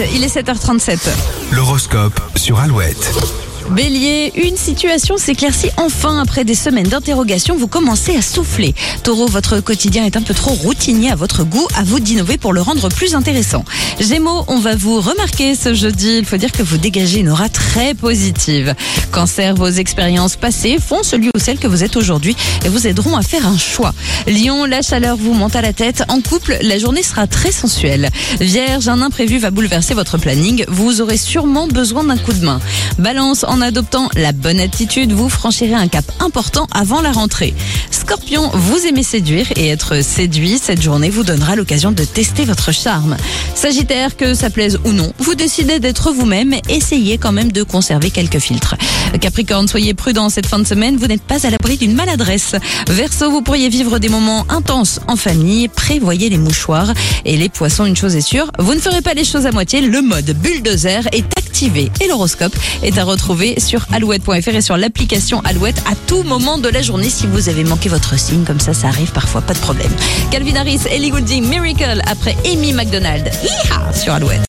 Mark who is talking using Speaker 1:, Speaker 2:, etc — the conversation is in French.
Speaker 1: Il est 7h37.
Speaker 2: L'horoscope sur Alouette.
Speaker 1: Bélier, une situation s'éclaircit enfin après des semaines d'interrogation. Vous commencez à souffler. Taureau, votre quotidien est un peu trop routinier à votre goût. À vous d'innover pour le rendre plus intéressant. Gémeaux, on va vous remarquer ce jeudi. Il faut dire que vous dégagez une aura très positive. Cancer, vos expériences passées font celui ou celle que vous êtes aujourd'hui et vous aideront à faire un choix. Lion, la chaleur vous monte à la tête. En couple, la journée sera très sensuelle. Vierge, un imprévu va bouleverser votre planning. Vous aurez sûrement besoin d'un coup de main. Balance, en adoptant la bonne attitude, vous franchirez un cap important avant la rentrée. Scorpion, vous aimez séduire et être séduit, cette journée vous donnera l'occasion de tester votre charme. Sagittaire, que ça plaise ou non, vous décidez d'être vous-même, essayez quand même de conserver quelques filtres. Capricorne, soyez prudent cette fin de semaine, vous n'êtes pas à l'abri d'une maladresse. Verseau, vous pourriez vivre des moments intenses en famille, prévoyez les mouchoirs. Et les poissons, une chose est sûre, vous ne ferez pas les choses à moitié, le mode bulldozer est activé. Et l'horoscope est à retrouver sur alouette.fr et sur l'application Alouette à tout moment de la journée si vous avez manqué votre signe, comme ça ça arrive parfois, pas de problème. Calvin Harris, Ellie Goulding, Miracle après Amy McDonald. Hi-ha sur Alouette.